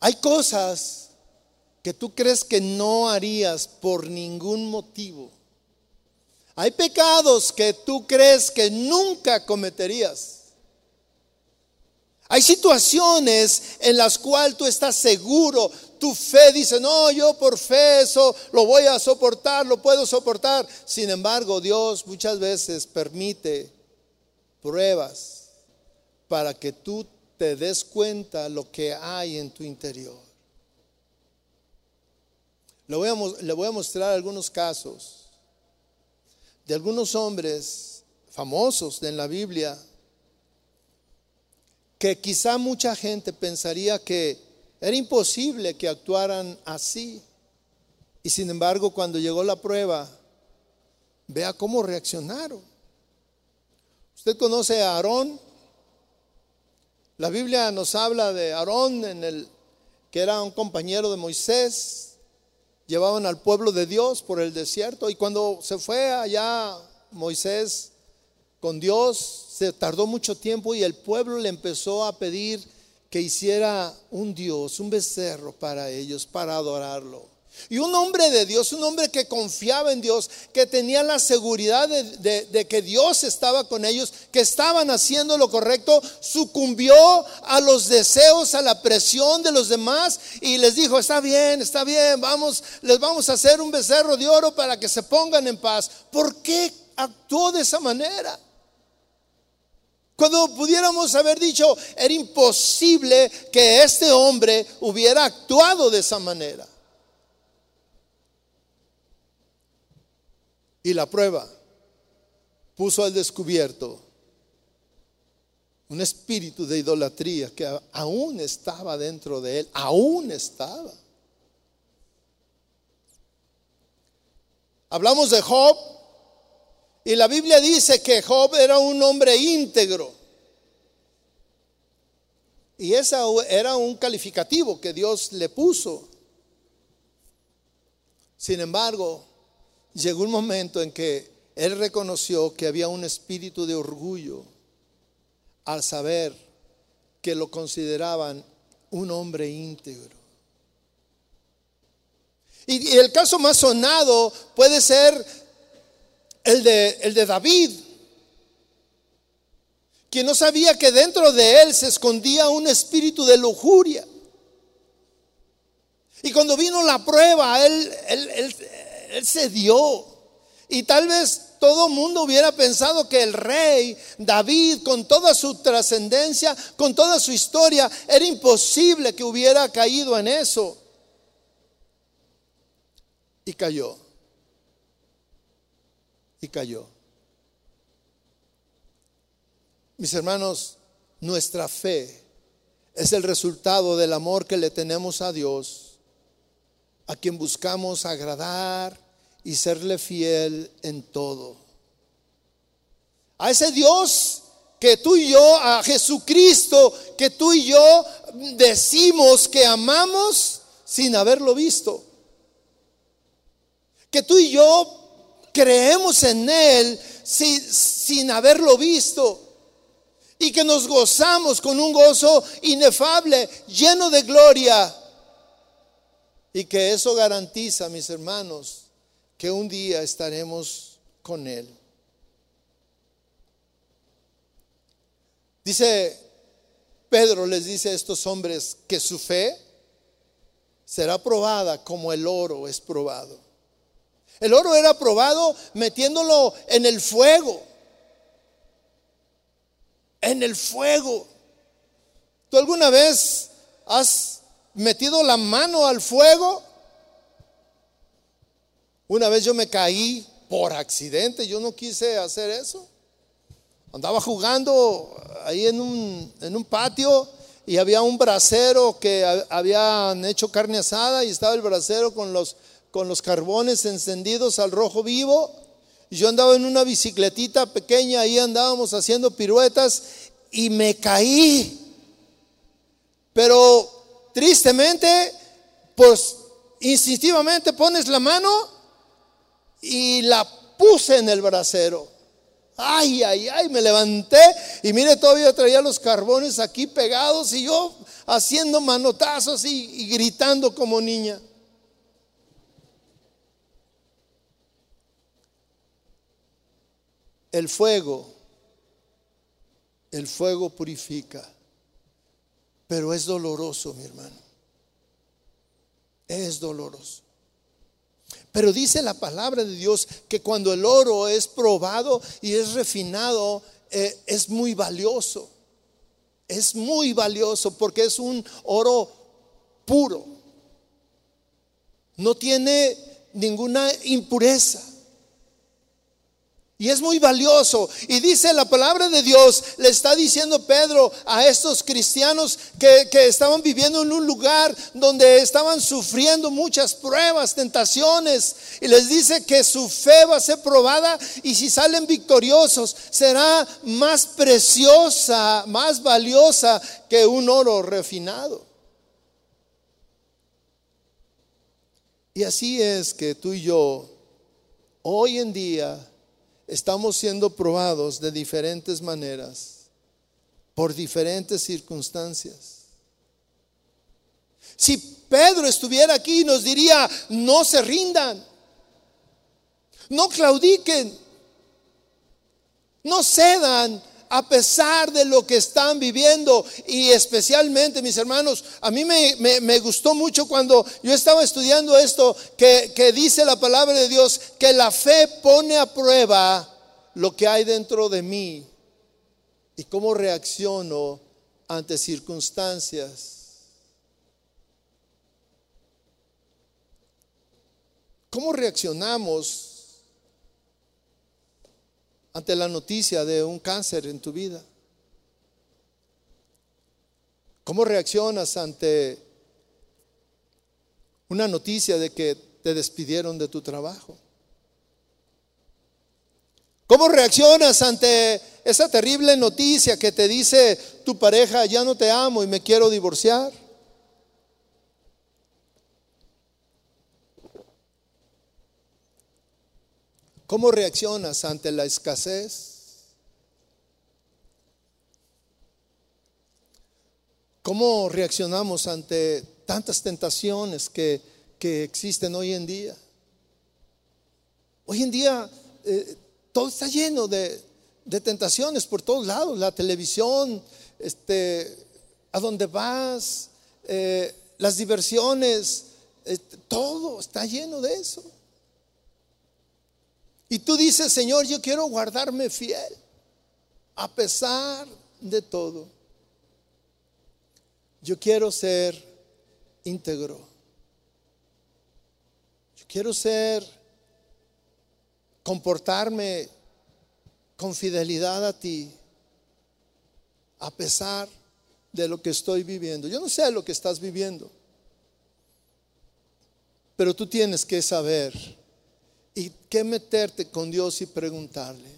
Hay cosas que tú crees que no harías por ningún motivo. Hay pecados que tú crees que nunca cometerías. Hay situaciones en las cuales tú estás seguro, tu fe dice, no, yo por fe eso lo voy a soportar, lo puedo soportar. Sin embargo, Dios muchas veces permite pruebas para que tú te des cuenta lo que hay en tu interior. Le voy, a, le voy a mostrar algunos casos de algunos hombres famosos en la Biblia que quizá mucha gente pensaría que era imposible que actuaran así. Y sin embargo, cuando llegó la prueba, vea cómo reaccionaron. Usted conoce a Aarón. La Biblia nos habla de Aarón en el que era un compañero de Moisés, llevaban al pueblo de Dios por el desierto y cuando se fue allá Moisés con Dios, se tardó mucho tiempo y el pueblo le empezó a pedir que hiciera un Dios, un becerro para ellos, para adorarlo. Y un hombre de Dios, un hombre que confiaba en Dios, que tenía la seguridad de, que Dios estaba con ellos, que estaban haciendo lo correcto, sucumbió a los deseos, a la presión de los demás y les dijo, está bien, está bien, vamos, les vamos a hacer un becerro de oro para que se pongan en paz. ¿Por qué actuó de esa manera? Cuando pudiéramos haber dicho, era imposible que este hombre hubiera actuado de esa manera. Y la prueba puso al descubierto un espíritu de idolatría que aún estaba dentro de él, aún estaba. Hablamos de Job y la Biblia dice que Job era un hombre íntegro. Y ese era un calificativo que Dios le puso. Sin embargo, llegó un momento en que él reconoció que había un espíritu de orgullo al saber que lo consideraban un hombre íntegro. Y, el caso más sonado puede ser el de, el de David, quien no sabía que dentro de él se escondía un espíritu de lujuria. Y cuando vino la prueba, él, él, él, él se dio. Y tal vez todo mundo hubiera pensado que el rey David, con toda su trascendencia, con toda su historia, era imposible que hubiera caído en eso. Y cayó. Y cayó. Mis hermanos, nuestra fe es el resultado del amor que le tenemos a Dios a quien buscamos agradar y serle fiel en todo. A ese Dios que tú y yo, a Jesucristo que tú y yo decimos que amamos sin haberlo visto. Que tú y yo creemos en Él sin, haberlo visto. Y que nos gozamos con un gozo inefable, lleno de gloria y que eso garantiza, mis hermanos, que un día estaremos con Él. Dice Pedro, les dice a estos hombres que su fe será probada como el oro es probado. El oro era probado metiéndolo en el fuego. En el fuego. ¿Tú alguna vez has metido la mano al fuego? Una vez yo me caí por accidente, yo no quise hacer eso. Andaba jugando ahí en un, en un patio y había un brasero que habían hecho carne asada y estaba el brasero con los, con los carbones encendidos al rojo vivo. Yo andaba en una bicicletita pequeña, ahí andábamos haciendo piruetas y me caí. Pero tristemente, pues instintivamente pones la mano y la puse en el brasero. Ay, ay, ay, me levanté y mire, todavía traía los carbones aquí pegados y yo haciendo manotazos y, y gritando como niña. El fuego, el fuego purifica, pero es doloroso, mi hermano. Es doloroso. Pero dice la palabra de Dios que cuando el oro es probado y es refinado, eh, es muy valioso. Es muy valioso porque es un oro puro. No tiene ninguna impureza. Y es muy valioso. Y dice la palabra de Dios, le está diciendo Pedro a estos cristianos que, que, estaban viviendo en un lugar donde estaban sufriendo muchas pruebas, tentaciones. Y les dice que su fe va a ser probada y si salen victoriosos será más preciosa, más valiosa que un oro refinado. Y así es que tú y yo, hoy en día, estamos siendo probados de diferentes maneras, por diferentes circunstancias. Si Pedro estuviera aquí, nos diría, no se rindan, no claudiquen, no cedan a pesar de lo que están viviendo. Y especialmente, mis hermanos, a mí me, gustó mucho cuando yo estaba estudiando esto, que, que dice la palabra de Dios, que la fe pone a prueba lo que hay dentro de mí y cómo reacciono ante circunstancias. ¿Cómo reaccionamos ante la noticia de un cáncer en tu vida? ¿Cómo reaccionas ante una noticia de que te despidieron de tu trabajo? ¿Cómo reaccionas ante esa terrible noticia que te dice tu pareja, ya no te amo y me quiero divorciar? ¿Cómo reaccionas ante la escasez? ¿Cómo reaccionamos ante tantas tentaciones que, existen hoy en día? Hoy en día eh, todo está lleno de, tentaciones por todos lados, la televisión, este, a dónde vas, eh, las diversiones, este, todo está lleno de eso. Y tú dices, Señor, yo quiero guardarme fiel a pesar de todo. Yo quiero ser íntegro. Yo quiero ser, comportarme con fidelidad a ti, a pesar de lo que estoy viviendo. Yo no sé lo que estás viviendo, pero tú tienes que saber y que meterte con Dios y preguntarle.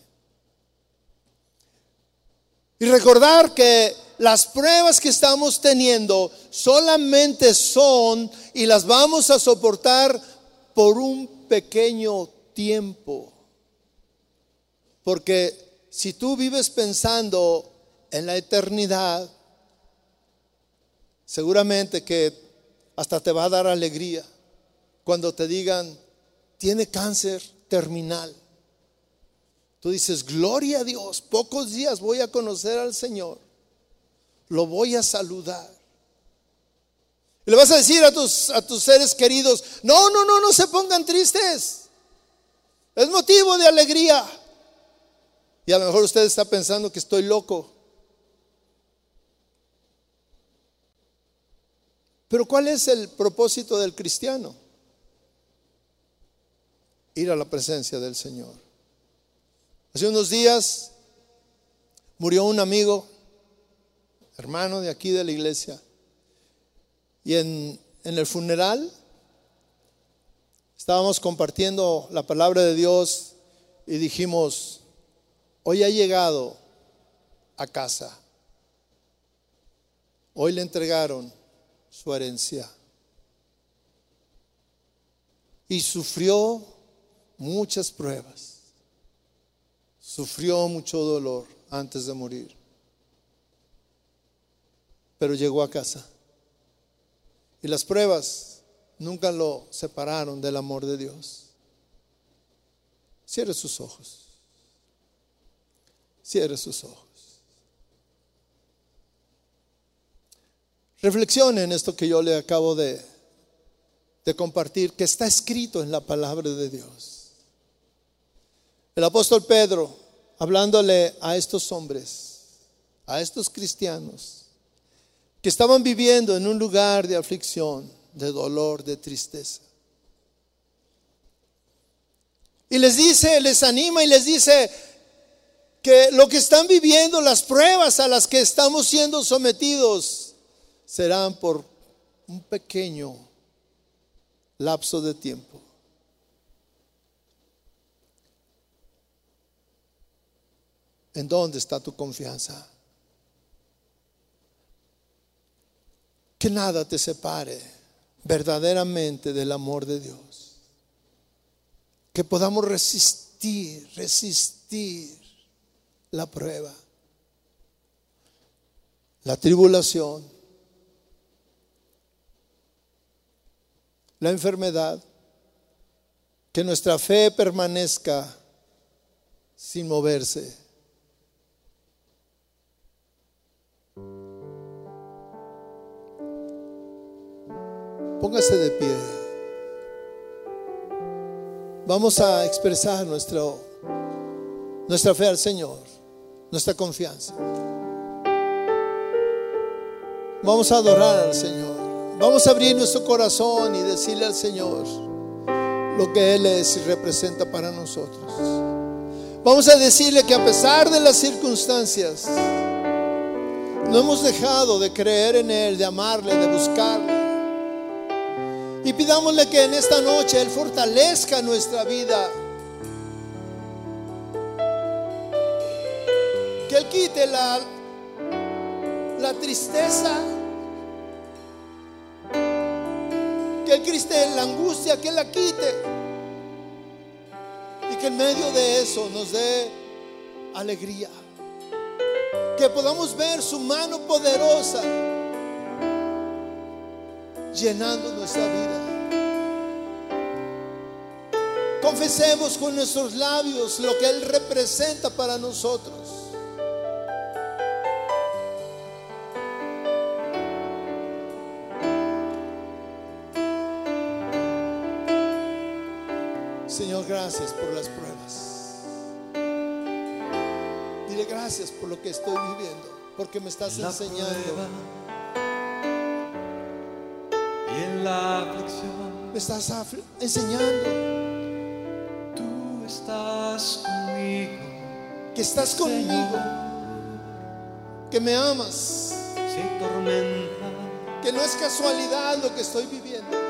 Y recordar que las pruebas que estamos teniendo solamente son y las vamos a soportar por un pequeño tiempo. Porque si tú vives pensando en la eternidad, seguramente que hasta te va a dar alegría cuando te digan, tiene cáncer terminal. Tú dices, gloria a Dios, pocos días voy a conocer al Señor, lo voy a saludar. Y le vas a decir a tus, a tus seres queridos, no, no, no, no se pongan tristes. Es motivo de alegría. Y a lo mejor usted está pensando que estoy loco. Pero ¿cuál es el propósito del cristiano? Ir a la presencia del Señor. Hace unos días murió un amigo, hermano de aquí de la iglesia, y en, en el funeral estábamos compartiendo la palabra de Dios y dijimos, hoy ha llegado a casa, hoy le entregaron su herencia y sufrió muchas pruebas Sufrió mucho dolor antes de morir, pero llegó a casa. Y las pruebas nunca lo separaron del amor de Dios. Cierre sus ojos. Cierre sus ojos. Reflexione en esto que yo le acabo de, de compartir, que está escrito en la palabra de Dios. El apóstol Pedro hablándole a estos hombres, a estos cristianos, que estaban viviendo en un lugar de aflicción, de dolor, de tristeza. Y les dice, les anima y les dice que lo que están viviendo, las pruebas a las que estamos siendo sometidos, serán por un pequeño lapso de tiempo. ¿En dónde está tu confianza? Que nada te separe verdaderamente del amor de Dios. Que podamos resistir, resistir la prueba, la tribulación, la enfermedad. Que nuestra fe permanezca sin moverse Póngase de pie. Vamos a expresar nuestro, nuestra fe al Señor, nuestra confianza. Vamos a adorar al Señor. Vamos a abrir nuestro corazón y decirle al Señor lo que Él es y representa para nosotros. Vamos a decirle que a pesar de las circunstancias, no hemos dejado de creer en Él, de amarle, de buscarle. Pidámosle que en esta noche Él fortalezca nuestra vida. Que Él quite la, la tristeza. Que Él quite la angustia, que Él la quite. Y que en medio de eso nos dé alegría. Que podamos ver su mano poderosa llenando nuestra vida. Confesemos con nuestros labios lo que Él representa para nosotros. Señor, gracias por las pruebas. Dile gracias por lo que estoy viviendo, porque me estás enseñando la aflicción. Me estás enseñando. Que estás conmigo. Que me amas. Que no es casualidad lo que estoy viviendo.